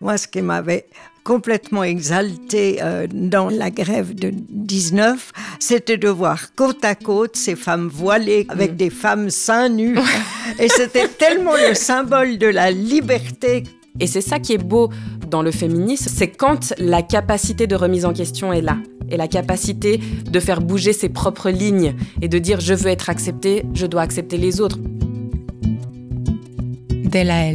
Moi, ce qui m'avait complètement exalté euh, dans la grève de 19, c'était de voir côte à côte ces femmes voilées avec des femmes seins nus. Et c'était tellement le symbole de la liberté. Et c'est ça qui est beau dans le féminisme, c'est quand la capacité de remise en question est là. Et la capacité de faire bouger ses propres lignes et de dire je veux être acceptée, je dois accepter les autres. Della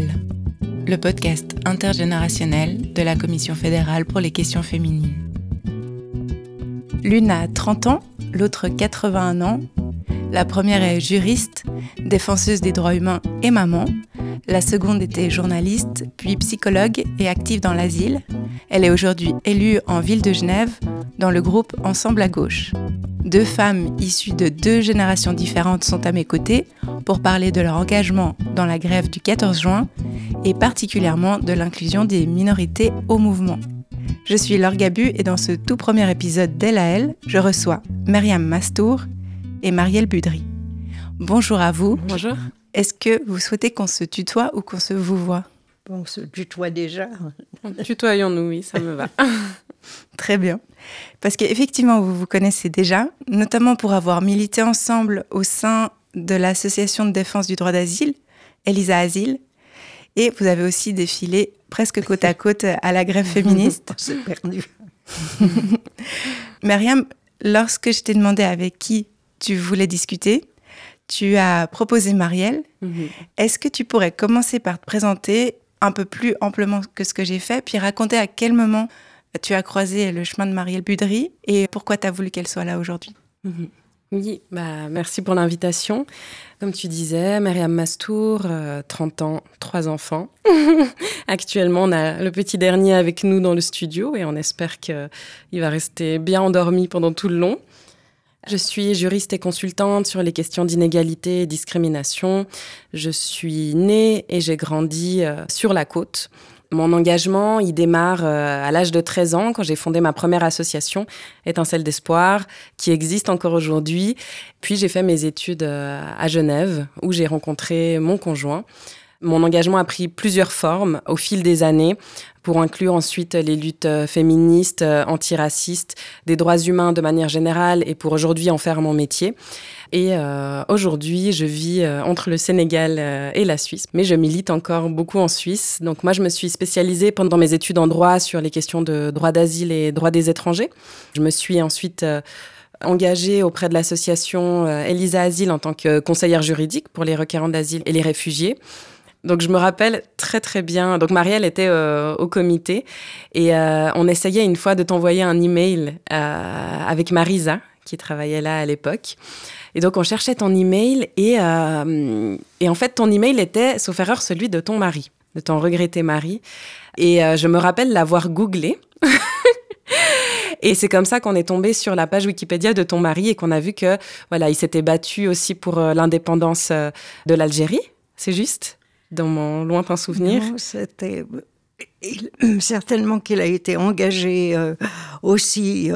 le podcast intergénérationnel de la Commission fédérale pour les questions féminines. L'une a 30 ans, l'autre 81 ans. La première est juriste, défenseuse des droits humains et maman. La seconde était journaliste, puis psychologue et active dans l'asile. Elle est aujourd'hui élue en ville de Genève dans le groupe Ensemble à gauche. Deux femmes issues de deux générations différentes sont à mes côtés pour parler de leur engagement dans la grève du 14 juin et particulièrement de l'inclusion des minorités au mouvement. Je suis Laure Gabu et dans ce tout premier épisode d'Elle à Elle, je reçois Myriam Mastour et Marielle Budry. Bonjour à vous. Bonjour. Est-ce que vous souhaitez qu'on se tutoie ou qu'on se vous voit? On se tutoie déjà. Tutoyons-nous, oui, ça me va. Très bien. Parce qu'effectivement, vous vous connaissez déjà, notamment pour avoir milité ensemble au sein de l'Association de défense du droit d'asile, Elisa Asile, et vous avez aussi défilé presque côte à côte à la grève féministe. C'est perdu. Myriam, lorsque je t'ai demandé avec qui tu voulais discuter, tu as proposé Marielle. Mhm. Est-ce que tu pourrais commencer par te présenter un peu plus amplement que ce que j'ai fait, puis raconter à quel moment tu as croisé le chemin de Marielle Budry et pourquoi tu as voulu qu'elle soit là aujourd'hui? Mhm. Oui, bah, merci pour l'invitation. Comme tu disais, Myriam Mastour, 30 euh, ans, trois enfants. Actuellement, on a le petit dernier avec nous dans le studio et on espère qu'il va rester bien endormi pendant tout le long. Je suis juriste et consultante sur les questions d'inégalité et discrimination. Je suis née et j'ai grandi euh, sur la côte. Mon engagement, il démarre euh, à l'âge de 13 ans, quand j'ai fondé ma première association, Étincelle d'Espoir, qui existe encore aujourd'hui. Puis j'ai fait mes études euh, à Genève, où j'ai rencontré mon conjoint. Mon engagement a pris plusieurs formes au fil des années, pour inclure ensuite les luttes euh, féministes, antiracistes, des droits humains de manière générale, et pour aujourd'hui en faire mon métier. Et euh, aujourd'hui, je vis euh, entre le Sénégal euh, et la Suisse, mais je milite encore beaucoup en Suisse. Donc moi, je me suis spécialisée pendant mes études en droit sur les questions de droit d'asile et droit des étrangers. Je me suis ensuite engagée auprès de l'association Elisa Asile en tant que conseillère juridique pour les requérants d'asile et les réfugiés. Donc je me rappelle très très bien. Donc Marielle était au comité et on essayait une fois de t'envoyer un email avec Marisa qui travaillait là à l'époque. Et donc, on cherchait ton email et, euh, et en fait, ton email était, sauf erreur, celui de ton mari, de ton regretté mari. Et euh, je me rappelle l'avoir googlé. et c'est comme ça qu'on est tombé sur la page Wikipédia de ton mari et qu'on a vu que voilà, il s'était battu aussi pour euh, l'indépendance de l'Algérie. C'est juste? Dans mon lointain souvenir. C'était certainement qu'il a été engagé aussi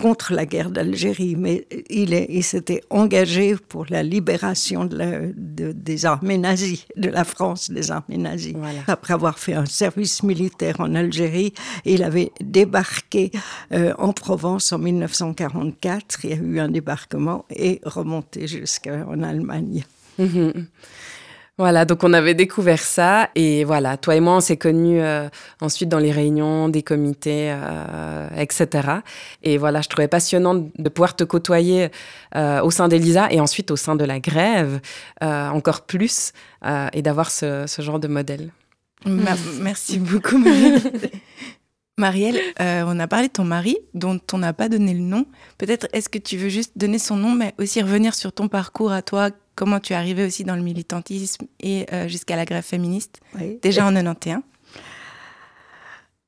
contre la guerre d'Algérie, mais il, il s'était engagé pour la libération de des armées nazies, de la France des armées nazies. Après avoir fait un service militaire en Algérie, il avait débarqué euh, en Provence en 1944. Il y a eu un débarquement et remonté jusqu'en Allemagne. Mhm. Voilà, donc on avait découvert ça et voilà, toi et moi on s'est connus euh, ensuite dans les réunions des comités, euh, etc. Et voilà, je trouvais passionnant de pouvoir te côtoyer euh, au sein d'Elisa et ensuite au sein de la grève encore plus et d'avoir ce, genre de modèle. Merci beaucoup Marielle. Marielle, on a parlé de ton mari dont on n'a pas donné le nom. Peut-être est-ce que tu veux juste donner son nom mais aussi revenir sur ton parcours à toi? Comment tu es arrivée aussi dans le militantisme et euh, jusqu'à la grève féministe, déjà en 91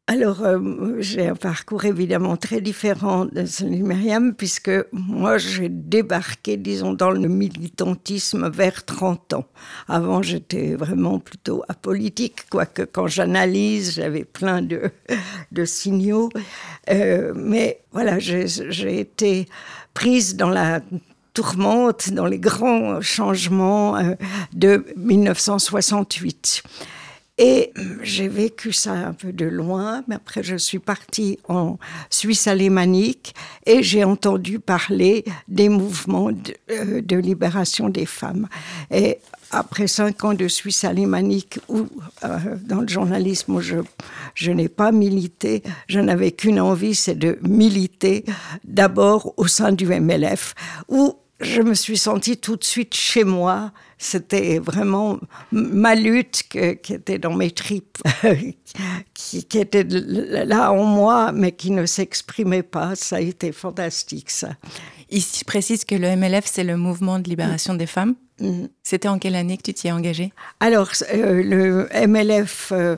alors, euh, j'ai un parcours évidemment très différent de celui de Myriam, puisque moi, j'ai débarqué, disons, dans le militantisme vers 30 ans. Avant, j'étais vraiment plutôt apolitique, quoique quand j'analyse, j'avais plein de, de signaux. Euh, mais voilà, j'ai été prise dans la tourmente dans les grands changements euh, de 1968. Et j'ai vécu ça un peu de loin, mais après je suis partie en Suisse alémanique et j'ai entendu parler des mouvements de, euh, libération des femmes. Et après cinq ans de Suisse alémanique où euh, dans le journalisme je, je n'ai pas milité, je n'avais qu'une envie, c'est de militer d'abord au sein du MLF où je me suis sentie tout de suite chez moi. C'était vraiment ma lutte qui était dans mes tripes, qui, qui, était là en moi, mais qui ne s'exprimait pas. Ça a été fantastique, ça. Ici, je précise que le MLF, c'est le mouvement de libération des femmes. Mm. C'était en quelle année que tu t'y es engagée? Alors, euh, le MLF... Euh,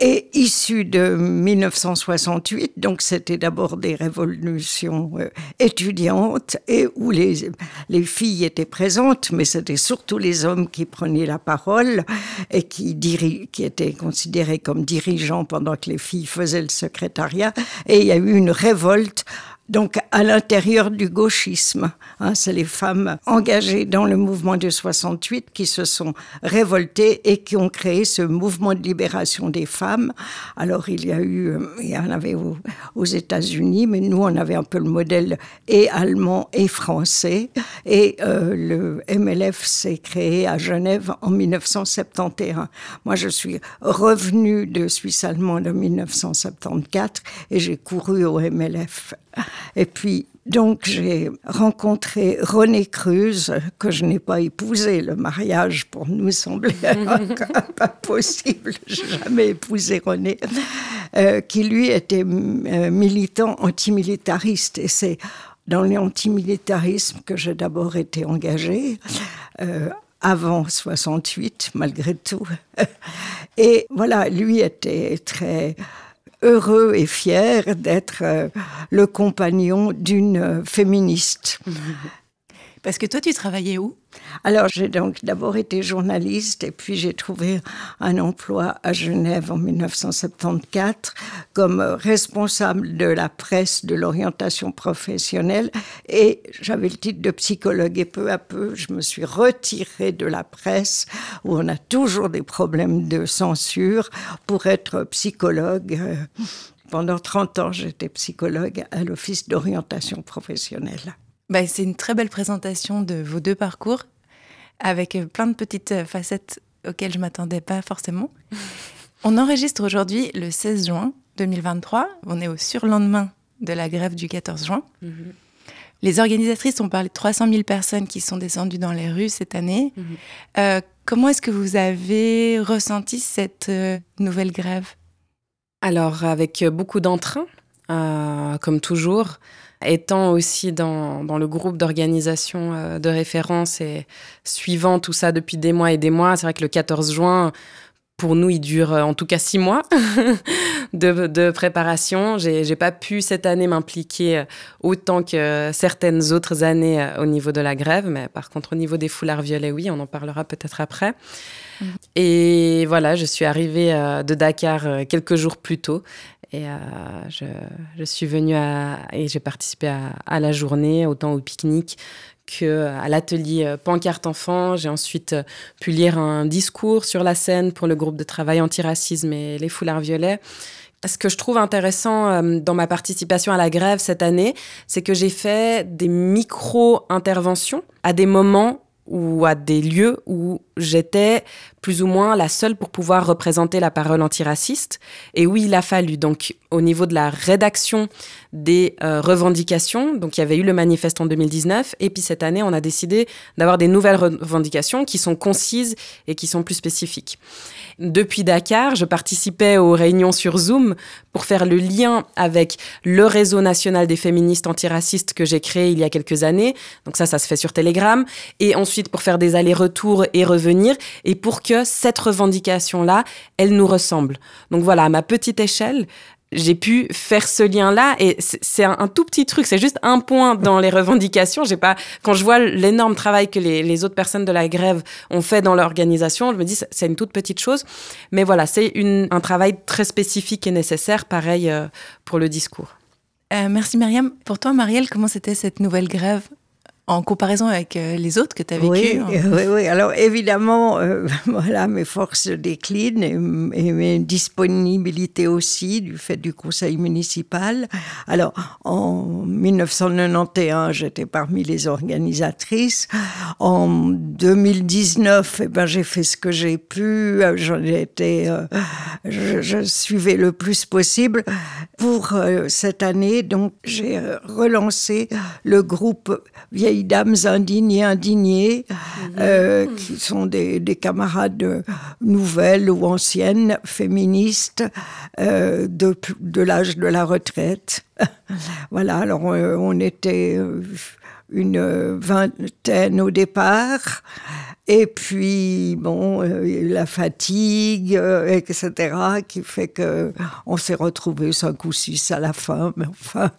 est issu de 1968, donc c'était d'abord des révolutions euh, étudiantes et où les, les filles étaient présentes, mais c'était surtout les hommes qui prenaient la parole et qui, qui étaient considérés comme dirigeants pendant que les filles faisaient le secrétariat. Et il y a eu une révolte donc à l'intérieur du gauchisme. Hein, c'est les femmes engagées dans le mouvement de 68 qui se sont révoltées et qui ont créé ce mouvement de libération des femmes. Alors il y a eu, euh, il y en avait aux, États-Unis, mais nous on avait un peu le modèle et allemand et français. Et euh, le MLF s'est créé à Genève en 1971. Moi je suis revenue de Suisse allemande en 1974 et j'ai couru au MLF. Et puis, donc, j'ai rencontré René Cruz, que je n'ai pas épousé. Le mariage, pour nous, semblait pas possible. Je n'ai jamais épousé René, euh, qui lui était euh, militant antimilitariste. Et c'est dans l'antimilitarisme que j'ai d'abord été engagée. Euh, avant 68, malgré tout. Et voilà, lui était très heureux et fier d'être euh, le compagnon d'une euh, féministe. Parce que toi, tu travaillais où? Alors, j'ai donc d'abord été journaliste et puis j'ai trouvé un emploi à Genève en 1974 comme responsable de la presse de l'orientation professionnelle et j'avais le titre de psychologue et peu à peu, je me suis retirée de la presse où on a toujours des problèmes de censure pour être psychologue. Pendant 30 ans, j'étais psychologue à l'Office d'orientation professionnelle. Bah, c'est une très belle présentation de vos deux parcours, avec euh, plein de petites euh, facettes auxquelles je ne m'attendais pas forcément. On enregistre aujourd'hui le 16 juin 2023. On est au surlendemain de la grève du 14 juin. Mhm. Les organisatrices ont parlé de 300 000 personnes qui sont descendues dans les rues cette année. Mhm. Euh, comment est-ce que vous avez ressenti cette nouvelle grève? Alors, avec beaucoup d'entrain, comme toujours étant aussi dans, le groupe d'organisation euh, de référence et suivant tout ça depuis des mois et des mois, c'est vrai que le 14 juin, pour nous, il dure euh, en tout cas six mois de, préparation. J'ai pas pu cette année m'impliquer euh, autant que certaines autres années au niveau de la grève, mais par contre, au niveau des foulards violets, oui, on en parlera peut-être après. Et voilà, je suis arrivée de Dakar quelques jours plus tôt et euh, je, suis venue et j'ai participé à, à, la journée, autant au pique-nique qu'à l'atelier euh, Pancarte Enfant. J'ai ensuite euh, pu lire un discours sur la scène pour le groupe de travail anti-racisme et les foulards violets. Ce que je trouve intéressant dans ma participation à la grève cette année, c'est que j'ai fait des micro-interventions à des moments ou à des lieux où j'étais plus ou moins la seule pour pouvoir représenter la parole antiraciste. Et oui, il a fallu. Donc, au niveau de la rédaction des euh, revendications, donc il y avait eu le manifeste en 2019, et puis cette année, on a décidé d'avoir des nouvelles revendications qui sont concises et qui sont plus spécifiques. Depuis Dakar, je participais aux réunions sur Zoom pour faire le lien avec le réseau national des féministes antiracistes que j'ai créé il y a quelques années. Donc ça, ça se fait sur Telegram. Et ensuite, pour faire des allers-retours et revenir, et pour que cette revendication-là, elle nous ressemble. Donc voilà, à ma petite échelle, j'ai pu faire ce lien-là et c'est un, tout petit truc, c'est juste un point dans les revendications. J'ai pas, quand je vois l'énorme travail que les, autres personnes de la grève ont fait dans l'organisation, je me dis c'est une toute petite chose, mais voilà, c'est un travail très spécifique et nécessaire, pareil euh, pour le discours. Euh, merci Myriam. Pour toi, Marielle, comment c'était cette nouvelle grève? En comparaison avec euh, les autres que tu as vécu oui, oui, oui, alors évidemment, euh, voilà, mes forces déclinent et, et, mes disponibilités aussi du fait du conseil municipal. Alors, en 1991, j'étais parmi les organisatrices. En 2019, eh ben, j'ai fait ce que j'ai pu. J'en ai été, euh, je, je, suivais le plus possible. Pour euh, cette année, donc, j'ai relancé le groupe Vieille dames indignées, indignées, euh, qui sont des, des, camarades nouvelles ou anciennes, féministes, euh, de, de l'âge de la retraite. voilà, alors on, euh, on était une vingtaine au départ. Et puis, bon, euh, la fatigue, euh, etc., qui fait que on s'est retrouvés cinq ou six à la fin. Mais enfin,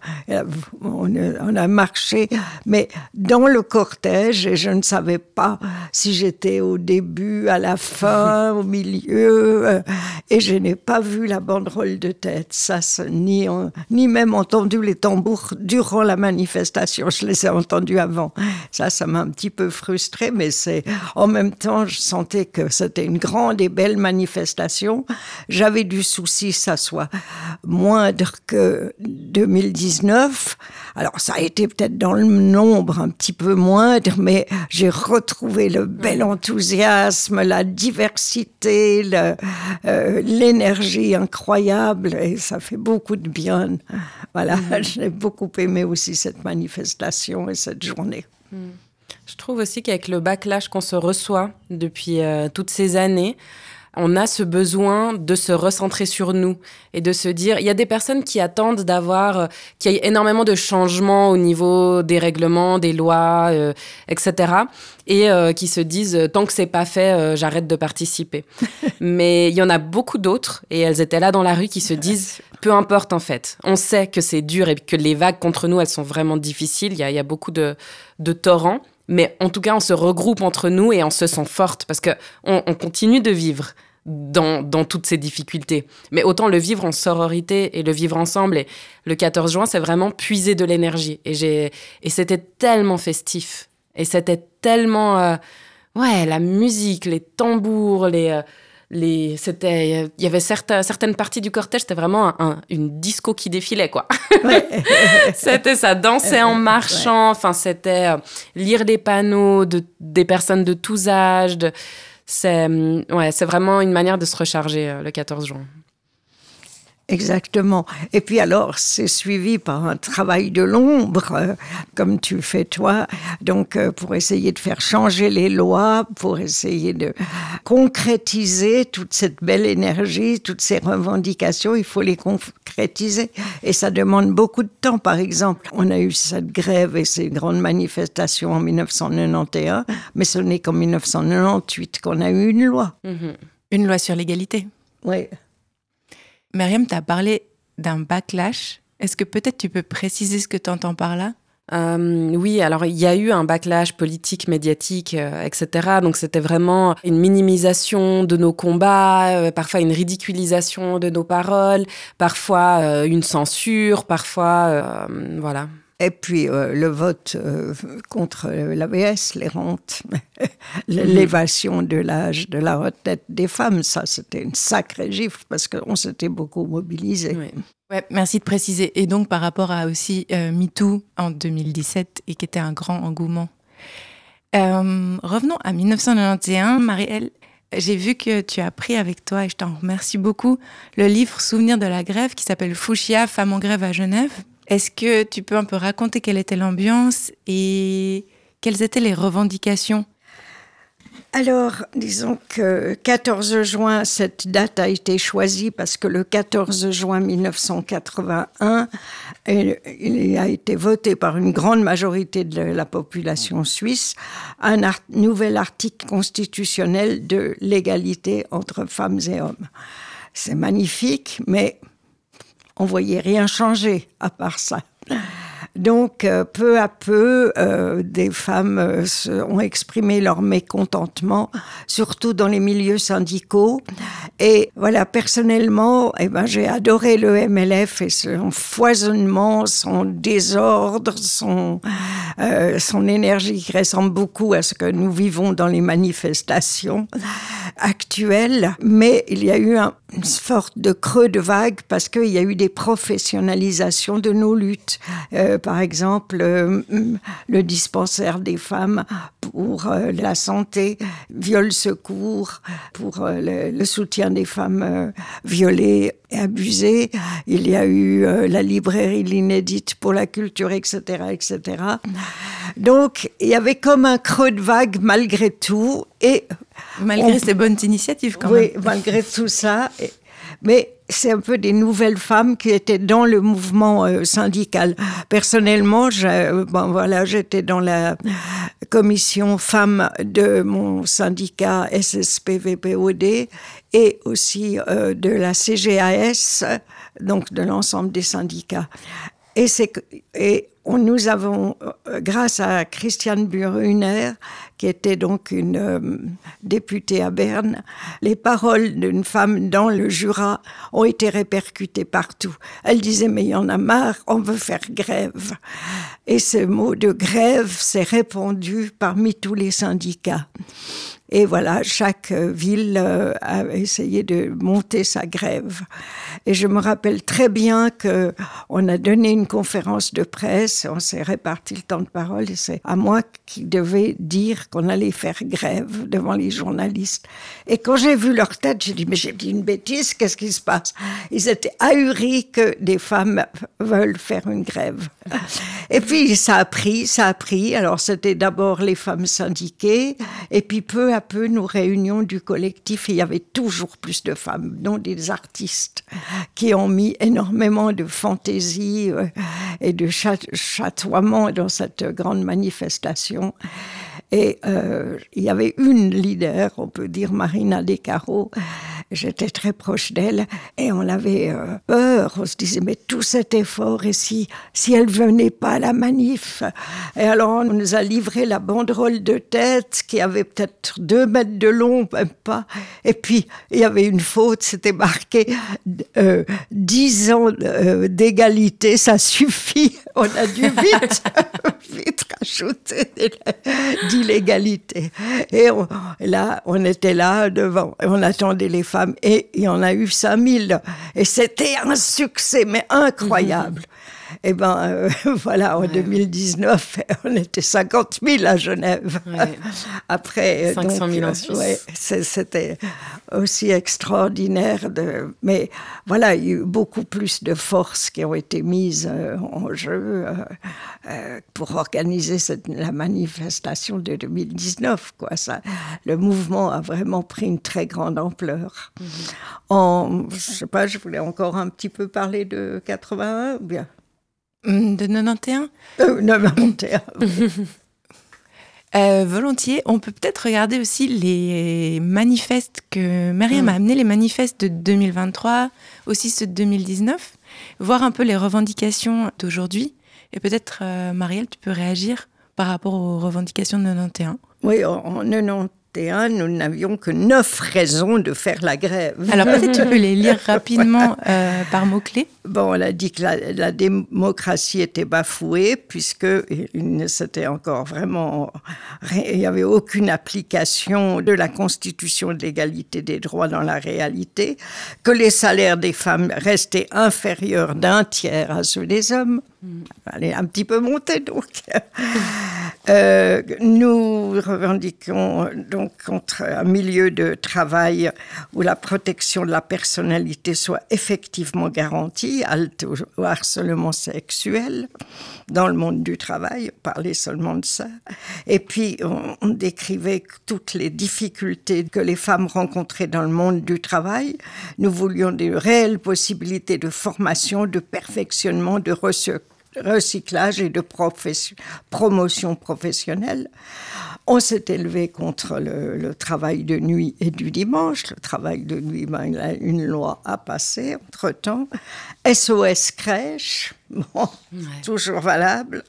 on a, marché. Mais dans le cortège, et je ne savais pas si j'étais au début, à la fin, au milieu, euh, et je n'ai pas vu la banderole de tête. Ça, ni, ni même entendu les tambours durant la manifestation. Je les ai entendus avant. Ça, ça m'a un petit peu frustré, mais c'est en même temps, je sentais que c'était une grande et belle manifestation. J'avais du souci, ça soit moindre que 2019. Alors, ça a été peut-être dans le nombre un petit peu moindre, mais j'ai retrouvé le bel enthousiasme, la diversité, euh, l'énergie incroyable, et ça fait beaucoup de bien. Voilà, mm-hmm. j'ai beaucoup aimé aussi cette manifestation et cette journée. Mm. Je trouve aussi qu'avec le backlash qu'on se reçoit depuis euh, toutes ces années, on a ce besoin de se recentrer sur nous et de se dire, il y a des personnes qui attendent d'avoir, euh, qu'il y ait énormément de changements au niveau des règlements, des lois, euh, etc. Et qui se disent, tant que c'est pas fait, j'arrête de participer. Mais il y en a beaucoup d'autres, et elles étaient là dans la rue, qui se disent, peu importe en fait, on sait que c'est dur et que les vagues contre nous, elles sont vraiment difficiles. Il y a, y a beaucoup de, torrents. Mais en tout cas, on se regroupe entre nous et on se sent forte parce que on, continue de vivre dans, dans, toutes ces difficultés. Mais autant le vivre en sororité et le vivre ensemble. Et le 14 juin, c'est vraiment puiser de l'énergie. Et, j'ai, et c'était tellement festif. Et c'était tellement... Euh, ouais, la musique, les tambours, les... Euh, les, c'était, il y avait certaines, certaines parties du cortège, c'était vraiment une disco qui défilait, quoi. c'était ça, danser en marchant, enfin, c'était euh, lire des panneaux de, des personnes de tous âges. c'est, ouais, c'est vraiment une manière de se recharger euh, le 14 juin. Exactement. Et puis alors, c'est suivi par un travail de l'ombre, euh, comme tu fais toi, donc euh, pour essayer de faire changer les lois, pour essayer de concrétiser toute cette belle énergie, toutes ces revendications, il faut les concrétiser. Et ça demande beaucoup de temps. Par exemple, on a eu cette grève et ces grandes manifestations en 1991, mais ce n'est qu'en 1998 qu'on a eu une loi. Une loi sur l'égalité. Oui. Myriam, tu as parlé d'un backlash. Est-ce que peut-être tu peux préciser ce que tu entends par là? Euh, oui, alors il y a eu un backlash politique, médiatique, euh, etc. Donc c'était vraiment une minimisation de nos combats, euh, parfois une ridiculisation de nos paroles, parfois une censure, parfois voilà. Et puis euh, le vote euh, contre l'ABS, les rentes, l'élévation de l'âge de la retraite des femmes, ça c'était une sacrée gifle parce qu'on s'était beaucoup mobilisé. Oui. Ouais, merci de préciser. Et donc par rapport à aussi euh, MeToo en 2017 et qui était un grand engouement. Euh, revenons à 1991, Marielle. J'ai vu que tu as pris avec toi, et je t'en remercie beaucoup, le livre Souvenir de la grève qui s'appelle Fouchia, Femmes en grève à Genève. Est-ce que tu peux un peu raconter quelle était l'ambiance et quelles étaient les revendications? Alors, disons que 14 juin, cette date a été choisie parce que le 14 juin 1981, il a été voté par une grande majorité de la population suisse un nouvel article constitutionnel de l'égalité entre femmes et hommes. C'est magnifique, mais on voyait rien changer à part ça. Donc, euh, peu à peu, euh, des femmes euh, ont exprimé leur mécontentement, surtout dans les milieux syndicaux. Et voilà, personnellement, eh ben, j'ai adoré le MLF et son foisonnement, son désordre, son, son énergie qui ressemble beaucoup à ce que nous vivons dans les manifestations actuelles. Mais il y a eu un, une sorte de creux de vague parce qu'il y a eu des professionnalisations de nos luttes par exemple, euh, le dispensaire des femmes pour euh, la santé, viol secours, pour euh, le, soutien des femmes violées et abusées. Il y a eu la librairie L'Inédite pour la culture, etc., etc. Donc, il y avait comme un creux de vague malgré tout. Et malgré ces bonnes initiatives, quand même. Oui, malgré tout ça. Mais c'est un peu des nouvelles femmes qui étaient dans le mouvement euh, syndical. Personnellement, bon, voilà, j'étais dans la commission femmes de mon syndicat SSPVPOD et aussi euh, de la CGAS, donc de l'ensemble des syndicats. Et, et nous avons, euh, grâce à Christiane Buruner, qui était donc une euh, députée à Berne, les paroles d'une femme dans le Jura ont été répercutées partout. Elle disait, mais il y en a marre, on veut faire grève. Et ce mot de grève s'est répandu parmi tous les syndicats. Et voilà, chaque euh, ville euh, a essayé de monter sa grève. Et je me rappelle très bien que on a donné une conférence de presse, on s'est réparti le temps de parole et c'est à moi qui devais dire qu'on allait faire grève devant les journalistes. Et quand j'ai vu leur tête, j'ai dit mais j'ai dit une bêtise, qu'est-ce qui se passe? Ils étaient ahuris que des femmes veulent faire une grève. Et puis ça a pris, ça a pris. Alors c'était d'abord les femmes syndiquées et puis peu peu nos réunions du collectif, il y avait toujours plus de femmes, dont des artistes qui ont mis énormément de fantaisie euh, et de chatoiement dans cette grande manifestation. Et euh, il y avait une leader, on peut dire Marina Descaro. J'étais très proche d'elle et on avait euh, peur. On se disait, mais tout cet effort, et si, si elle venait pas à la manif? Et alors, on nous a livré la banderole de tête qui avait peut-être deux mètres de long, même pas. Et puis, il y avait une faute, c'était marqué euh, dix ans euh, d'égalité, ça suffit. On a dû vite, vite rajouter d'illégalité. Et là, on était là devant, on attendait les femmes et il y en a eu 5000. Et c'était un succès, mais incroyable. Eh ben euh, voilà, en 2019, on était 50 000 à Genève. Après, 500 000 en Suisse. c'était aussi extraordinaire. De, mais voilà, il y a eu beaucoup plus de forces qui ont été mises euh, en jeu euh, pour organiser cette, la manifestation de 2019. Quoi. Ça, le mouvement a vraiment pris une très grande ampleur. Mhm. En, je sais pas, je voulais encore un petit peu parler de 81 ou bien? De 91 euh, 91. Euh, volontiers. On peut peut-être regarder aussi les manifestes que Mariam a mm. amené, les manifestes de 2023, aussi ceux de 2019, voir un peu les revendications d'aujourd'hui. Et peut-être, euh, Marielle, tu peux réagir par rapport aux revendications de 91. Oui, en, en 91, nous n'avions que neuf raisons de faire la grève. Alors peut-être tu peux les lire rapidement euh, par mots-clés. Bon, on a dit que la, démocratie était bafouée puisque c'était encore vraiment, il n'y avait aucune application de la Constitution de l'égalité des droits dans la réalité, que les salaires des femmes restaient inférieurs d'un tiers à ceux des hommes. Allez, un petit peu monter donc. Euh, nous revendiquons donc un milieu de travail où la protection de la personnalité soit effectivement garantie, halte au harcèlement sexuel dans le monde du travail, parler seulement de ça. Et puis on, on décrivait toutes les difficultés que les femmes rencontraient dans le monde du travail. Nous voulions des réelles possibilités de formation, de perfectionnement, de recherche recyclage et de promotion professionnelle. On s'est élevé contre le, travail de nuit et du dimanche. Le travail de nuit, ben, il a une loi à passer entre-temps. SOS crèche, toujours valable.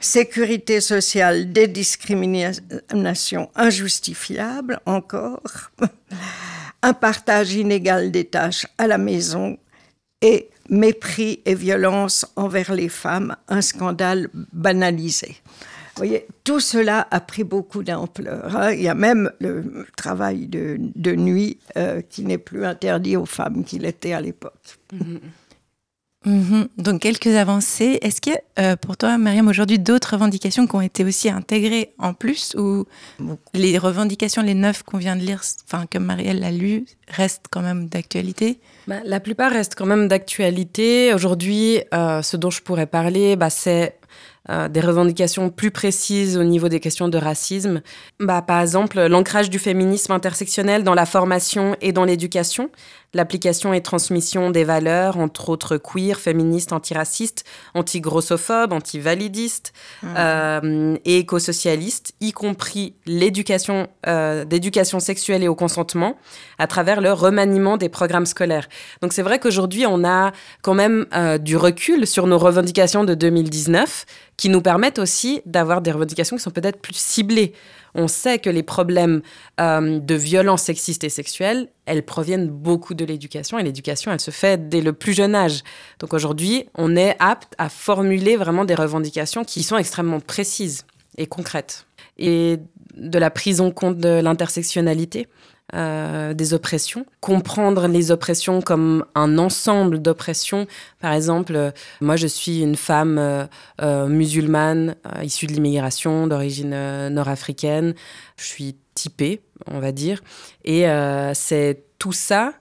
Sécurité sociale, des discriminations injustifiables encore. Un partage inégal des tâches à la maison et mépris et violence envers les femmes, un scandale banalisé. Vous voyez, tout cela a pris beaucoup d'ampleur. Hein. Il y a même le travail de, nuit euh, qui n'est plus interdit aux femmes qu'il était à l'époque. Mm-hmm. Mm-hmm. Donc quelques avancées. Est-ce qu'il y a pour toi, Myriam, aujourd'hui d'autres revendications qui ont été aussi intégrées en plus ou les revendications, les neuf qu'on vient de lire, enfin comme Marielle l'a lu, restent quand même d'actualité? Bah, La plupart restent quand même d'actualité. Aujourd'hui, euh, ce dont je pourrais parler, bah, c'est euh, des revendications plus précises au niveau des questions de racisme. Bah, par exemple, l'ancrage du féminisme intersectionnel dans la formation et dans l'éducation, l'application et transmission des valeurs, entre autres queer, féministes, antiracistes, anti-grossophobes, anti-validistes mmh. euh, et éco-socialistes, y compris l'éducation euh, d'éducation sexuelle et au consentement, à travers le remaniement des programmes scolaires. Donc c'est vrai qu'aujourd'hui, on a quand même euh, du recul sur nos revendications de 2019 qui nous permettent aussi d'avoir des revendications qui sont peut-être plus ciblées. On sait que les problèmes euh, de violence sexiste et sexuelle, elles proviennent beaucoup de l'éducation et l'éducation, elle se fait dès le plus jeune âge. Donc aujourd'hui, on est apte à formuler vraiment des revendications qui sont extrêmement précises et concrètes. De la prise en compte de l'intersectionnalité. Euh, des oppressions, comprendre les oppressions comme un ensemble d'oppressions. Par exemple, euh, moi je suis une femme euh, musulmane issue de l'immigration d'origine nord-africaine, je suis typée, on va dire, et c'est tout ça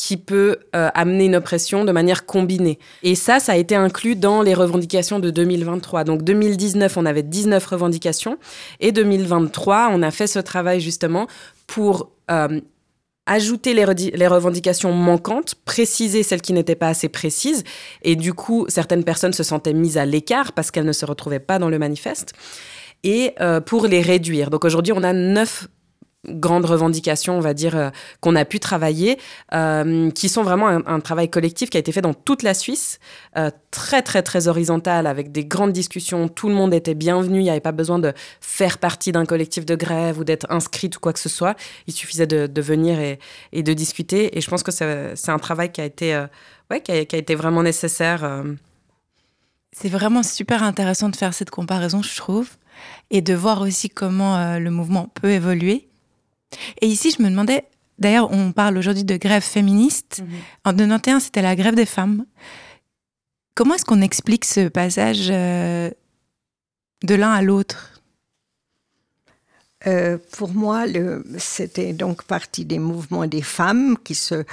qui peut amener une oppression de manière combinée. Et ça, ça a été inclus dans les revendications de 2023. Donc 2019, on avait 19 revendications et 2023, on a fait ce travail justement pour euh, ajouter les, revendications manquantes, préciser celles qui n'étaient pas assez précises, et du coup, certaines personnes se sentaient mises à l'écart parce qu'elles ne se retrouvaient pas dans le manifeste, et euh, pour les réduire. Donc aujourd'hui, on a neuf grandes revendications, on va dire, euh, qu'on a pu travailler, euh, qui sont vraiment un, travail collectif qui a été fait dans toute la Suisse, euh, très très très horizontal, avec des grandes discussions, tout le monde était bienvenu, il n'y avait pas besoin de faire partie d'un collectif de grève ou d'être inscrit ou quoi que ce soit, il suffisait de, venir et, de discuter, et je pense que c'est un travail qui a été, ouais, qui a, qui a, été vraiment nécessaire. C'est vraiment super intéressant de faire cette comparaison, je trouve, et de voir aussi comment le mouvement peut évoluer et ici, je me demandais, d'ailleurs, on parle aujourd'hui de grève féministe. Mhm. En 91, c'était la grève des femmes. Comment est-ce qu'on explique ce passage euh, de l'un à l'autre? Euh, pour moi, c'était donc partie des mouvements des femmes qui se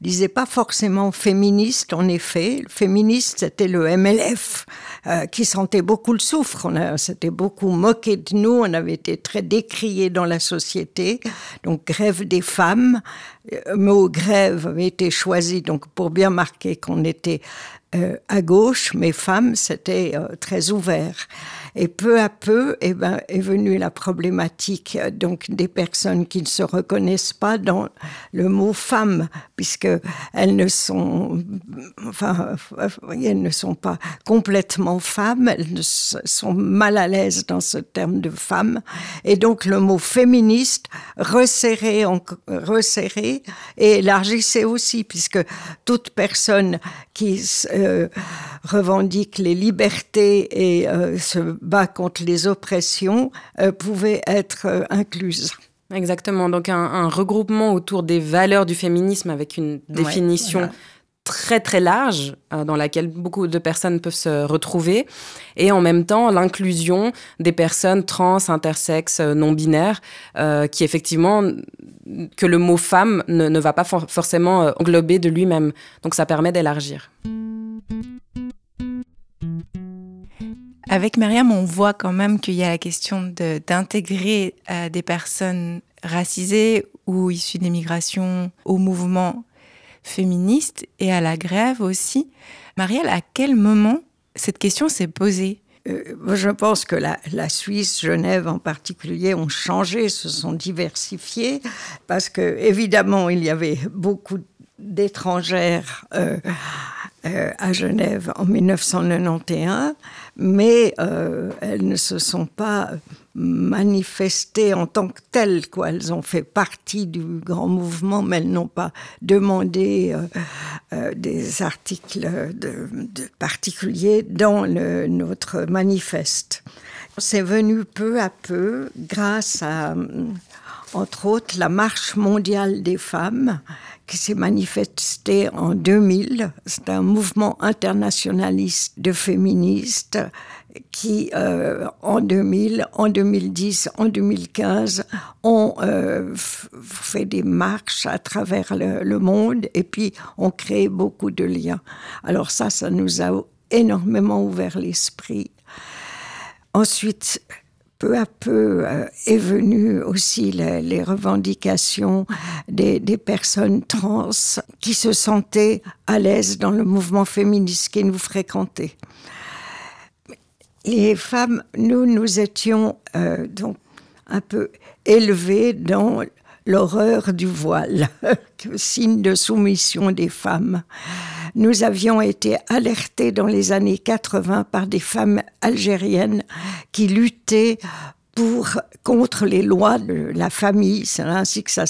disaient pas forcément féministes, en effet. Féministe, c'était le MLF, euh, qui sentait beaucoup le souffre. On s'était beaucoup moqué de nous, on avait été très décriés dans la société. Donc, grève des femmes. Le mot grève avait été choisi donc pour bien marquer qu'on était euh, à gauche, mais femmes, c'était très ouvert. Et peu à peu, eh ben, est venue la problématique euh, donc des personnes qui ne se reconnaissent pas dans le mot femme, puisque elles ne sont, enfin, elles ne sont pas complètement femmes, elles sont mal à l'aise dans ce terme de femme. Et donc le mot féministe resserré, resserré et élargissait aussi, puisque toute personne qui euh, revendique les libertés et euh, se bat contre les oppressions euh, pouvait être euh, incluse. Exactement, donc un, regroupement autour des valeurs du féminisme avec une définition très très large euh, dans laquelle beaucoup de personnes peuvent se retrouver et en même temps l'inclusion des personnes trans, intersexes, non binaires qui effectivement que le mot femme ne, ne va pas forcément englober de lui-même. Donc ça permet d'élargir. Avec Myriam, on voit quand même qu'il y a la question d'intégrer euh, des personnes racisées ou issues d'immigration au mouvement féministe et à la grève aussi. Marielle, à quel moment cette question s'est posée? Euh, je pense que la, Suisse, Genève en particulier, ont changé, se sont diversifiés, parce que évidemment il y avait beaucoup d'étrangères euh, euh, à Genève en 1991, mais euh, elles ne se sont pas manifestées en tant que telles. Quoi. Elles ont fait partie du grand mouvement, mais elles n'ont pas demandé des articles particuliers dans notre manifeste. C'est venu peu à peu grâce à, entre autres, la Marche mondiale des femmes qui s'est manifesté en 2000. C'est un mouvement internationaliste de féministes qui, euh, en 2000, en 2010, en 2015, ont euh, fait des marches à travers le, le, monde et puis ont créé beaucoup de liens. Alors ça, ça nous a énormément ouvert l'esprit. Ensuite, peu à peu euh, est venue aussi les, revendications des, personnes trans qui se sentaient à l'aise dans le mouvement féministe qui nous fréquentait. Les femmes, nous, nous étions euh, donc un peu élevées dans l'horreur du voile, signe de soumission des femmes. Nous avions été alertés dans les années 80 par des femmes algériennes qui luttaient pour contre les lois de la famille, c'est ainsi que ça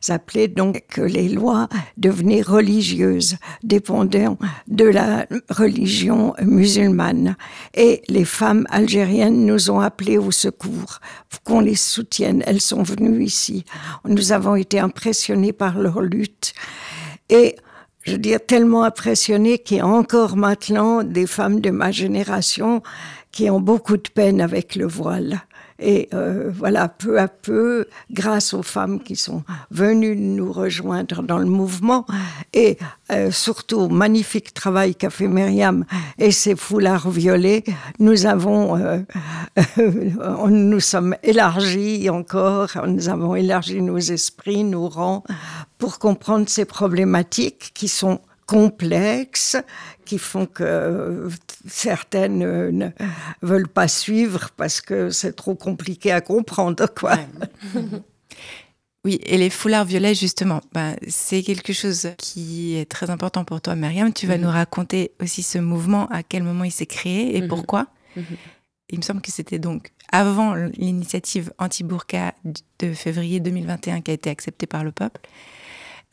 s'appelait donc que les lois devenaient religieuses, dépendant de la religion musulmane. Et les femmes algériennes nous ont appelés au secours pour qu'on les soutienne. Elles sont venues ici. Nous avons été impressionnés par leur lutte. Et je veux dire, tellement impressionnés qu'il y a encore maintenant des femmes de ma génération qui ont beaucoup de peine avec le voile. Et euh, voilà, peu à peu, grâce aux femmes qui sont venues nous rejoindre dans le mouvement, et euh, surtout au magnifique travail qu'a fait Myriam et ses foulards violets, nous avons, euh, nous sommes élargis encore, nous avons élargi nos esprits, nos rangs, pour comprendre ces problématiques qui sont complexes qui font que certaines ne veulent pas suivre parce que c'est trop compliqué à comprendre, quoi. Oui, et les foulards violets, justement, ben, c'est quelque chose qui est très important pour toi, Myriam. Tu vas mhm. nous raconter aussi ce mouvement, à quel moment il s'est créé et mhm. pourquoi. Mhm. Il me semble que c'était donc avant l'initiative anti-burqa de février 2021 qui a été acceptée par le peuple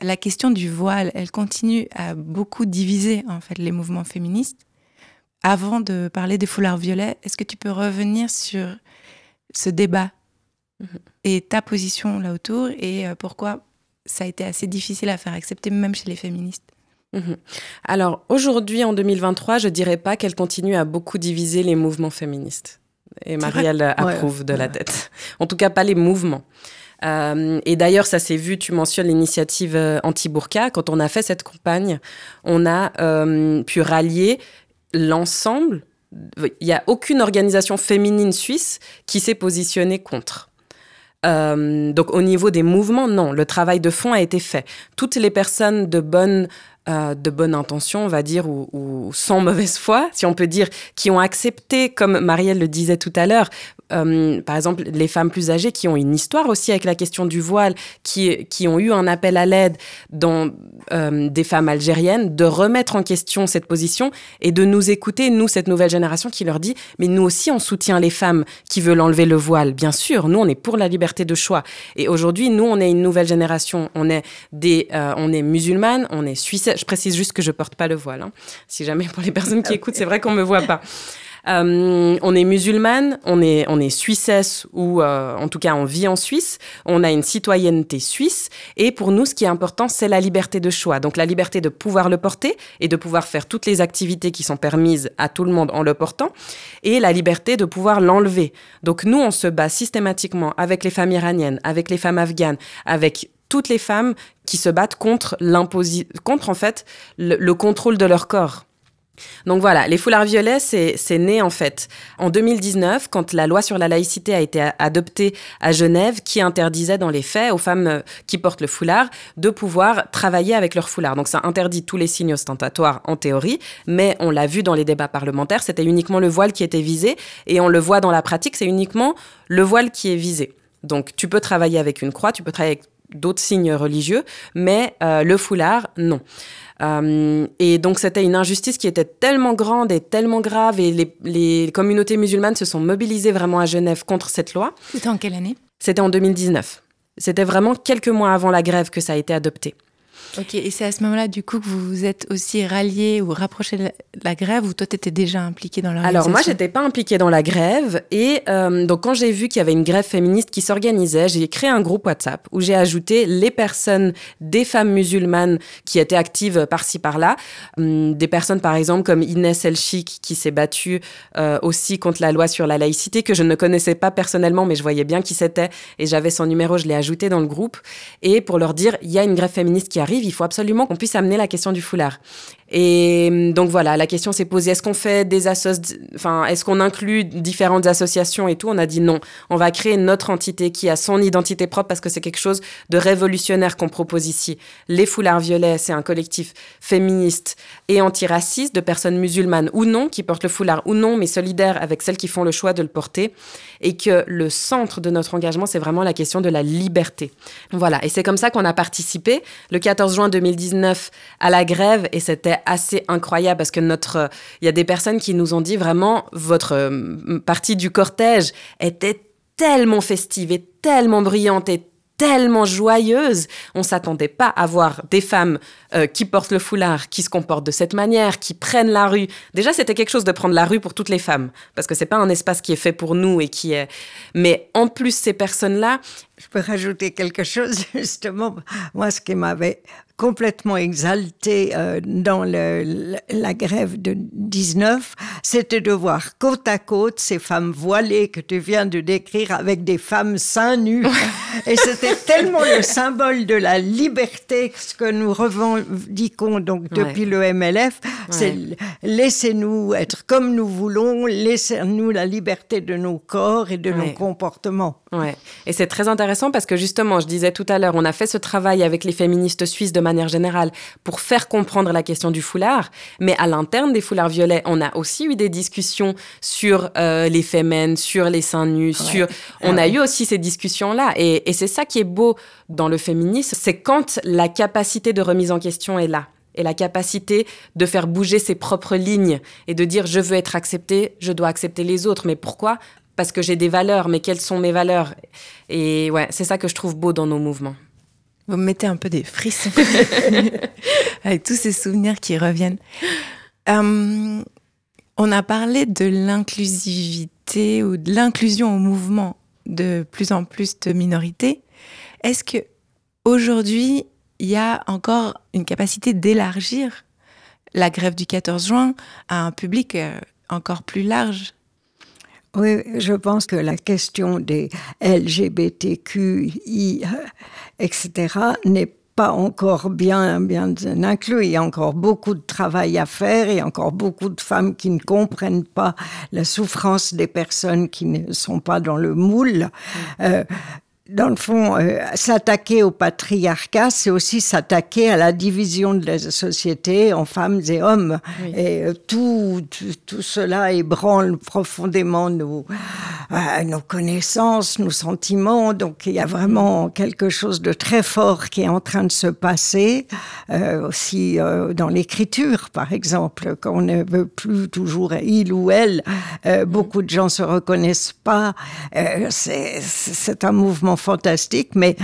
la question du voile, elle continue à beaucoup diviser en fait les mouvements féministes. Avant de parler des foulards violets, est-ce que tu peux revenir sur ce débat mhm. et ta position là autour et euh, pourquoi ça a été assez difficile à faire accepter même chez les féministes? Mhm. Alors aujourd'hui, en 2023, je dirais pas qu'elle continue à beaucoup diviser les mouvements féministes. Et Marielle approuve de la tête. En tout cas, pas les mouvements. Euh, et d'ailleurs, ça s'est vu, tu mentionnes l'initiative euh, anti-burqa. Quand on a fait cette campagne, on a euh, pu rallier l'ensemble. Il n'y a aucune organisation féminine suisse qui s'est positionnée contre. donc au niveau des mouvements, non, le travail de fond a été fait. Toutes les personnes de bonne de bonne intention, on va dire, ou, sans mauvaise foi, si on peut dire, qui ont accepté, comme Marielle le disait tout à l'heure, euh, par exemple, les femmes plus âgées qui ont une histoire aussi avec la question du voile, qui, qui ont eu un appel à l'aide dans euh, des femmes algériennes, de remettre en question cette position et de nous écouter, nous, cette nouvelle génération qui leur dit, mais nous aussi, on soutient les femmes qui veulent enlever le voile. Bien sûr, nous, on est pour la liberté de choix. Et aujourd'hui, nous, on est une nouvelle génération. On est des, euh, on est musulmanes, on est suisse. Je précise juste que je porte pas le voile. Hein. Si jamais pour les personnes qui écoutent, c'est vrai qu'on me voit pas. Euh, on est musulmane, on est, on est suissesse ou euh, en tout cas on vit en Suisse, on a une citoyenneté suisse et pour nous ce qui est important c'est la liberté de choix. Donc la liberté de pouvoir le porter et de pouvoir faire toutes les activités qui sont permises à tout le monde en le portant et la liberté de pouvoir l'enlever. Donc nous on se bat systématiquement avec les femmes iraniennes, avec les femmes afghanes, avec toutes les femmes qui se battent contre contre en fait le contrôle de leur corps. Donc voilà, les foulards violets, c'est né en fait en 2019 quand la loi sur la laïcité a été adoptée à Genève qui interdisait dans les faits aux femmes euh, qui portent le foulard de pouvoir travailler avec leur foulard. Donc ça interdit tous les signes ostentatoires en théorie, mais on l'a vu dans les débats parlementaires, c'était uniquement le voile qui était visé et on le voit dans la pratique, c'est uniquement le voile qui est visé. Donc tu peux travailler avec une croix, tu peux travailler avec d'autres signes religieux, mais euh, le foulard, non. Euh, et donc c'était une injustice qui était tellement grande et tellement grave et les, les communautés musulmanes se sont mobilisées vraiment à Genève contre cette loi. C'était en quelle année? C'était en 2019. C'était vraiment quelques mois avant la grève que ça a été adopté. Ok, et c'est à ce moment-là, du coup, que vous vous êtes aussi rallié ou rapproché de la grève ou toi, tu étais déjà impliqué dans l'organisation? Alors, moi, j'étais pas impliquée dans la grève. Et euh, donc, quand j'ai vu qu'il y avait une grève féministe qui s'organisait, j'ai créé un groupe WhatsApp où j'ai ajouté les personnes, des femmes musulmanes qui étaient actives par-ci, par-là. Hum, des personnes, par exemple, comme Inès Elchik, qui s'est battue euh, aussi contre la loi sur la laïcité, que je ne connaissais pas personnellement, mais je voyais bien qui c'était. Et j'avais son numéro, je l'ai ajouté dans le groupe. Et pour leur dire, il y a une grève féministe qui arrive il faut absolument qu'on puisse amener la question du foulard. Et hum, donc voilà, la question s'est posée est-ce qu'on fait des enfin, est-ce qu'on inclut différentes associations et tout? On a dit non. On va créer notre entité qui a son identité propre parce que c'est quelque chose de révolutionnaire qu'on propose ici. Les Foulards Violets, c'est un collectif féministe et antiraciste de personnes musulmanes ou non qui portent le foulard ou non, mais solidaires avec celles qui font le choix de le porter. Et que le centre de notre engagement, c'est vraiment la question de la liberté. Voilà. Et c'est comme ça qu'on a participé le 14 juin 2019 à la grève et c'était assez incroyable parce que notre, il y a des personnes qui nous ont dit vraiment votre euh, partie du cortège était tellement festive et tellement brillante et tellement joyeuse. On s'attendait pas à voir des femmes euh, qui portent le foulard, qui se comportent de cette manière, qui prennent la rue. Déjà, c'était quelque chose de prendre la rue pour toutes les femmes, parce que c'est pas un espace qui est fait pour nous et qui est. Mais en plus, ces personnes-là. Je peux rajouter quelque chose justement. Moi, ce qui m'avait complètement exalté euh, dans le, la grève de 19, c'était de voir côte à côte ces femmes voilées que tu viens de décrire avec des femmes seins nus. Et c'était tellement le symbole de la liberté ce que nous revendiquons donc depuis le MLF, c'est laissez-nous être comme nous voulons, laissez-nous la liberté de nos corps et de nos comportements. Ouais. Et c'est très intéressant parce que justement, je disais tout à l'heure, on a fait ce travail avec les féministes suisses de manière générale pour faire comprendre la question du foulard, mais à l'interne des foulards violets, on a aussi eu des discussions sur euh, les fémènes, sur les seins nus, sur... On ah a eu aussi ces discussions-là. Et, et c'est ça qui est beau dans le féminisme, c'est quand la capacité de remise en question est là et la capacité de faire bouger ses propres lignes et de dire je veux être accepté, je dois accepter les autres. Mais pourquoi? Parce que j'ai des valeurs, mais quelles sont mes valeurs? Et ouais, c'est ça que je trouve beau dans nos mouvements. Vous me mettez un peu des frissons avec tous ces souvenirs qui reviennent. Euh, on a parlé de l'inclusivité ou de l'inclusion au mouvement de plus en plus de minorités. Est-ce que aujourd'hui il y a encore une capacité d'élargir la grève du 14 juin à un public euh, encore plus large? Oui, je pense que la question des LGBTQI, etc., n'est pas encore bien, bien inclus. Il y a encore beaucoup de travail à faire. Il y a encore beaucoup de femmes qui ne comprennent pas la souffrance des personnes qui ne sont pas dans le moule. Euh, dans le fond, euh, s'attaquer au patriarcat, c'est aussi s'attaquer à la division de la société en femmes et hommes. Et euh, tout, tout, cela ébranle profondément nos, euh, nos connaissances, nos sentiments. Donc il y a vraiment quelque chose de très fort qui est en train de se passer, aussi dans l'écriture, par exemple, quand on ne veut plus toujours il ou elle. beaucoup de gens se reconnaissent pas. c'est un mouvement fantastique, mais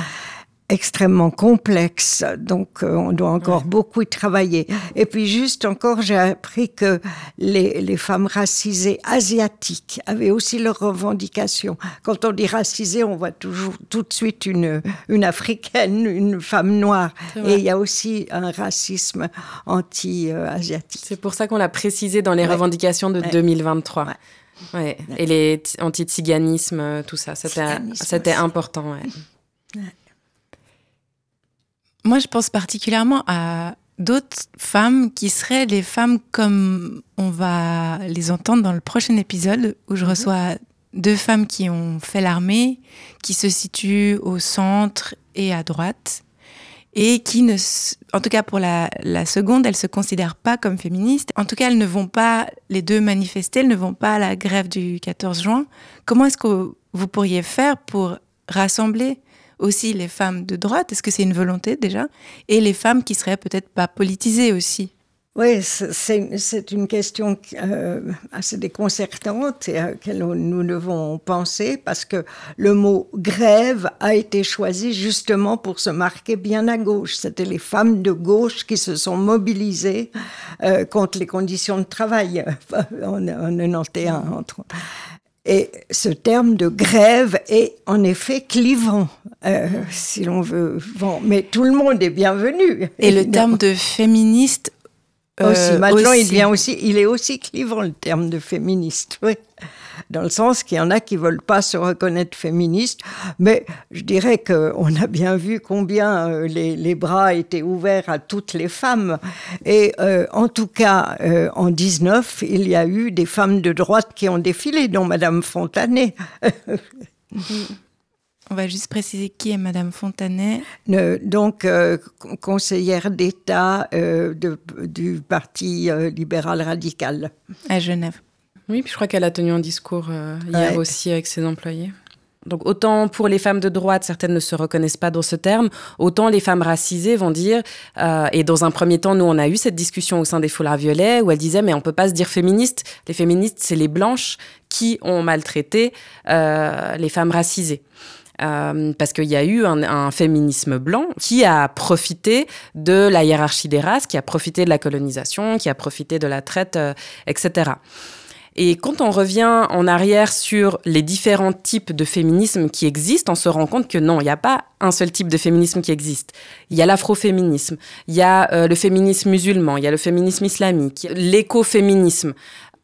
extrêmement complexe, donc euh, on doit encore beaucoup y travailler. Et puis juste encore, j'ai appris que les, les, femmes racisées asiatiques avaient aussi leurs revendications. Quand on dit racisée, on voit toujours tout de suite une, une africaine, une femme noire. Et il y a aussi un racisme anti-asiatique. C'est pour ça qu'on l'a précisé dans les revendications de 2023. Ouais. Et les anti-tsiganismes, tout ça, c'était important. Moi, je pense particulièrement à d'autres femmes qui seraient les femmes comme on va les entendre dans le prochain épisode où je mhm. reçois deux femmes qui ont fait l'armée, qui se situent au centre et à droite et qui ne, en tout cas pour la, la seconde, elles se considèrent pas comme féministes. En tout cas, elles ne vont pas, les deux manifester, elles ne vont pas à la grève du 14 juin. Comment est-ce que vous pourriez faire pour rassembler aussi les femmes de droite? Est-ce que c'est une volonté déjà? Et les femmes qui seraient peut-être pas politisées aussi? Oui, c'est une question euh, assez déconcertante et à laquelle nous devons penser parce que le mot grève a été choisi justement pour se marquer bien à gauche. C'était les femmes de gauche qui se sont mobilisées euh, contre les conditions de travail en, en 91 entre et ce terme de grève est en effet clivant, euh, si l'on veut. Bon, mais tout le monde est bienvenu. Et le terme de féministe aussi. Euh, Maintenant, il vient aussi, il est aussi clivant le terme de féministe. Oui. Dans le sens qu'il y en a qui veulent pas se reconnaître féministes, mais je dirais qu'on a bien vu combien euh, les, les, bras étaient ouverts à toutes les femmes. Et euh, en tout cas, en 19, il y a eu des femmes de droite qui ont défilé, dont Madame Fontanet. On va juste préciser qui est Madame Fontanet. donc, euh, conseillère d'État euh, du Parti euh, libéral radical. À Genève. Oui, puis je crois qu'elle a tenu un discours hier aussi avec ses employés. Donc autant pour les femmes de droite, certaines ne se reconnaissent pas dans ce terme, autant les femmes racisées vont dire, et dans un premier temps, nous on a eu cette discussion au sein des foulards violets où elles disaient mais on peut pas se dire féministe, les féministes c'est les blanches qui ont maltraité les femmes racisées. Euh, parce qu'il y a eu un, féminisme blanc qui a profité de la hiérarchie des races, qui a profité de la colonisation, qui a profité de la traite, euh, etc. Et quand on revient en arrière sur les différents types de féminisme qui existent, on se rend compte que non, il n'y a pas un seul type de féminisme qui existe. Il y a l'afroféminisme, il y a euh, le féminisme musulman, il y a le féminisme islamique, l'écoféminisme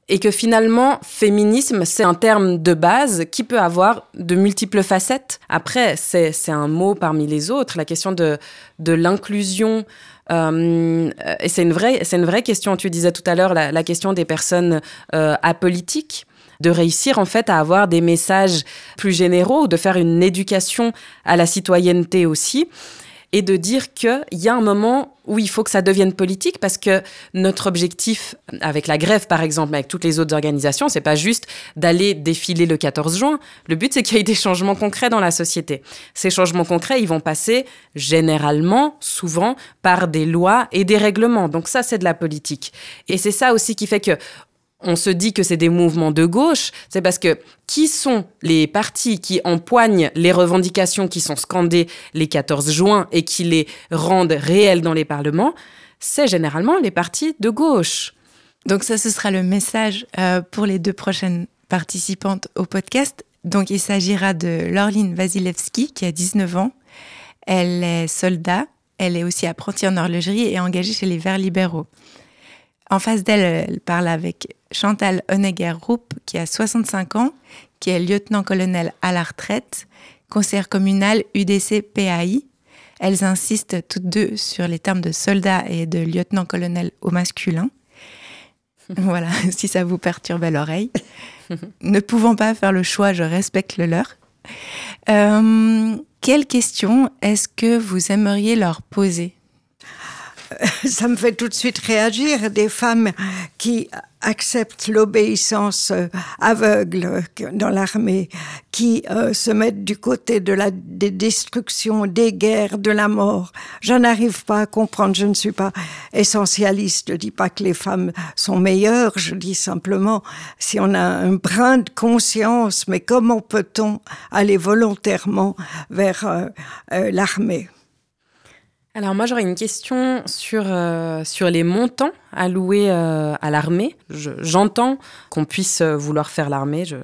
et que finalement, féminisme, c'est un terme de base qui peut avoir de multiples facettes. Après, c'est un mot parmi les autres, la question de, de l'inclusion. Euh, et c'est une, vraie, une vraie question, tu disais tout à l'heure, la, question des personnes euh, apolitiques de réussir en fait à avoir des messages plus généraux, de faire une éducation à la citoyenneté aussi et de dire qu'il y a un moment où il faut que ça devienne politique parce que notre objectif, avec la grève par exemple, avec toutes les autres organisations, c'est pas juste d'aller défiler le 14 juin. Le but, c'est qu'il y ait des changements concrets dans la société. Ces changements concrets, ils vont passer généralement, souvent, par des lois et des règlements. Donc ça, c'est de la politique. Et c'est ça aussi qui fait que on se dit que c'est des mouvements de gauche, c'est parce que qui sont les partis qui empoignent les revendications qui sont scandées les 14 juin et qui les rendent réelles dans les parlements C'est généralement les partis de gauche. Donc ça, ce sera le message euh, pour les deux prochaines participantes au podcast. Donc il s'agira de Laureline Vasilevski, qui a 19 ans. Elle est soldat, elle est aussi apprentie en horlogerie et engagée chez les Verts libéraux. En face d'elle, elle parle avec Chantal Honegger-Roup, qui a 65 ans, qui est lieutenant-colonel à la retraite, conseillère communale UDC-PAI. Elles insistent toutes deux sur les termes de soldat et de lieutenant-colonel au masculin. voilà, si ça vous perturbe à l'oreille. ne pouvant pas faire le choix, je respecte le leur. Euh, quelles questions est-ce que vous aimeriez leur poser? Ça me fait tout de suite réagir. Des femmes qui acceptent l'obéissance euh, aveugle dans l'armée, qui euh, se mettent du côté de la des destructions, des guerres, de la mort. Je n'arrive pas à comprendre, je ne suis pas essentialiste, je dis pas que les femmes sont meilleures, je dis simplement si on a un brin de conscience, mais comment peut-on aller volontairement vers euh, l'armée? Alors moi j'aurais une question sur, euh, sur les montants alloués euh, à l'armée. J'entends qu'on puisse euh, vouloir faire l'armée, je,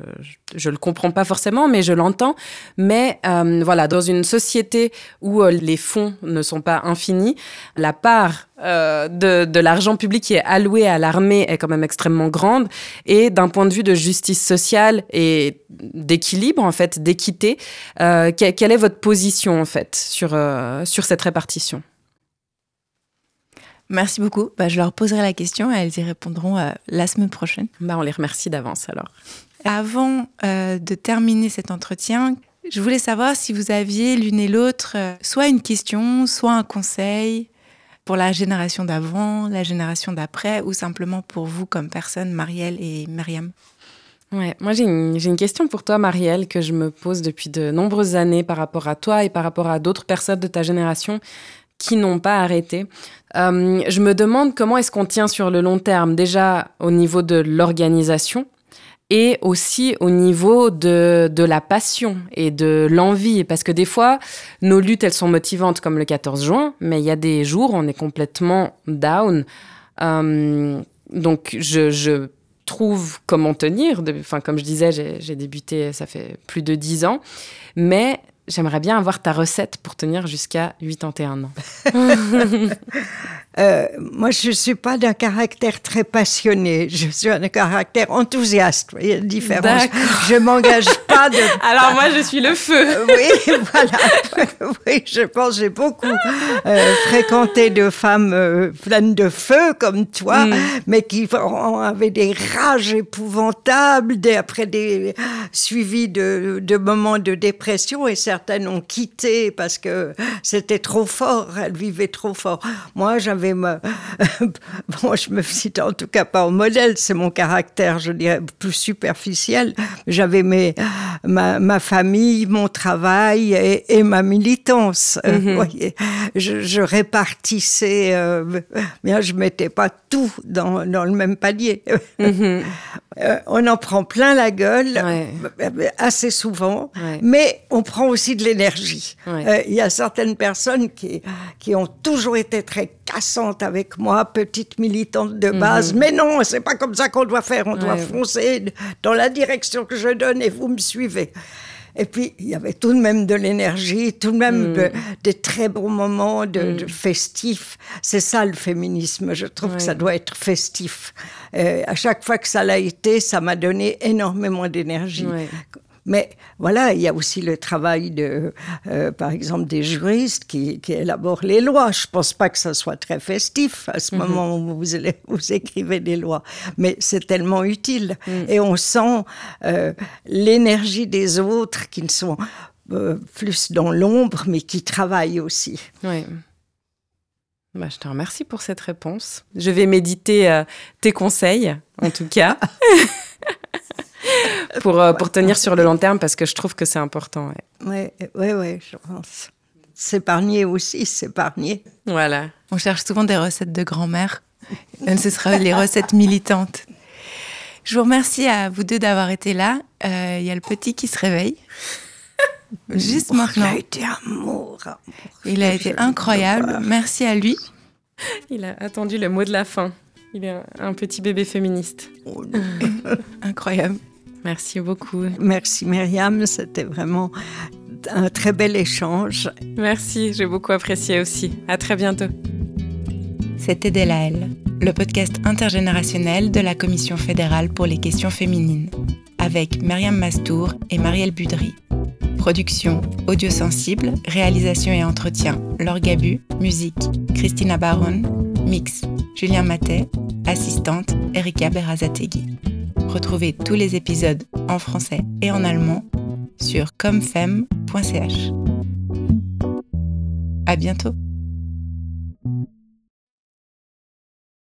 je, le comprends pas forcément, mais je l'entends. Mais voilà, dans une société où les fonds ne sont pas infinis, la part de, de l'argent public qui est alloué à l'armée est quand même extrêmement grande. Et d'un point de vue de justice sociale et d'équilibre, en fait, d'équité, quelle est votre position en fait sur, sur cette répartition? Merci beaucoup. Bah, je leur poserai la question et elles y répondront euh, la semaine prochaine. Bah, on les remercie d'avance alors. Avant euh, de terminer cet entretien, je voulais savoir si vous aviez l'une et l'autre euh, soit une question, soit un conseil pour la génération d'avant, la génération d'après, ou simplement pour vous comme personne, Marielle et Myriam. Ouais, moi j'ai une, une, question pour toi, Marielle, que je me pose depuis de nombreuses années par rapport à toi et par rapport à d'autres personnes de ta génération qui n'ont pas arrêté. Euh, je me demande comment est-ce qu'on tient sur le long terme, déjà au niveau de l'organisation et aussi au niveau de, de, la passion et de l'envie. Parce que des fois, nos luttes, elles sont motivantes comme le 14 juin, mais il y a des jours on est complètement down. Euh, donc, je, je, trouve comment tenir. Enfin, comme je disais, j'ai débuté, ça fait plus de 10 ans. Mais J'aimerais bien avoir ta recette pour tenir jusqu'à 81 ans. euh, moi, je ne suis pas d'un caractère très passionné. Je suis un caractère enthousiaste. Il y a une différence. Je m'engage pas de. Alors moi, je suis le feu. oui, voilà. oui, je pense j'ai beaucoup euh, fréquenté de femmes euh, pleines de feu comme toi, mm. mais qui avaient des rages épouvantables des, après des suivis de, de moments de dépression et ça certaines ont quitté parce que c'était trop fort, elles vivaient trop fort. Moi, j'avais ma... bon, je me cite en tout cas pas au modèle, c'est mon caractère, je dirais, plus superficiel. J'avais mes... ma, ma, famille, mon travail et, ma militance. Euh, mhm. voyez, je, je, répartissais, euh, bien, je mettais pas tout dans, dans le même panier. Mhm. Euh, on en prend plein la gueule assez souvent, mais on prend aussi de l'énergie. Euh, il y a certaines personnes qui, qui ont toujours été très cassantes avec moi, petite militante de base. Mhm. Mais non, c'est pas comme ça qu'on doit faire. On doit foncer dans la direction que je donne et vous me suivez. Et puis, il y avait tout de même de l'énergie, tout de même mhm. des très bons moments de, mhm. festifs. C'est ça le féminisme. Je trouve que ça doit être festif. Euh, à chaque fois que ça l'a été, ça m'a donné énormément d'énergie. Mais voilà, il y a aussi le travail de, euh, par exemple, des juristes qui, qui, élaborent les lois. Je ne pense pas que ça soit très festif à ce mhm. moment où vous, vous, écrivez des lois, mais c'est tellement utile. Mhm. Et on sent euh, l'énergie des autres qui ne sont euh, plus dans l'ombre, mais qui travaillent aussi. Oui. Bah, je te remercie pour cette réponse. Je vais méditer tes conseils, en tout cas. pour, euh, pour tenir sur le long terme parce que je trouve que c'est important. Oui, oui, oui, je pense. S'épargner aussi, s'épargner. Voilà. On cherche souvent des recettes de grand-mère. Ce sera les recettes militantes. Je vous remercie à vous deux d'avoir été là. Euh, il y a le petit qui se réveille. Juste oh, maintenant. Il a été amour. Il a été incroyable. Merci à lui. Il a attendu le mot de la fin. Il est un petit bébé féministe. Oh, incroyable. Merci beaucoup. Merci Myriam, c'était vraiment un très bel échange. Merci, j'ai beaucoup apprécié aussi. À très bientôt. C'était Delaël, le podcast intergénérationnel de la Commission fédérale pour les questions féminines, avec Myriam Mastour et Marielle Budry. Production Audio Sensible, réalisation et entretien Laure Gabu, musique Christina Baron, mix Julien Matet, assistante Erika Berazategui. Retrouvez tous les épisodes en français et en allemand sur comfem.ch. À bientôt!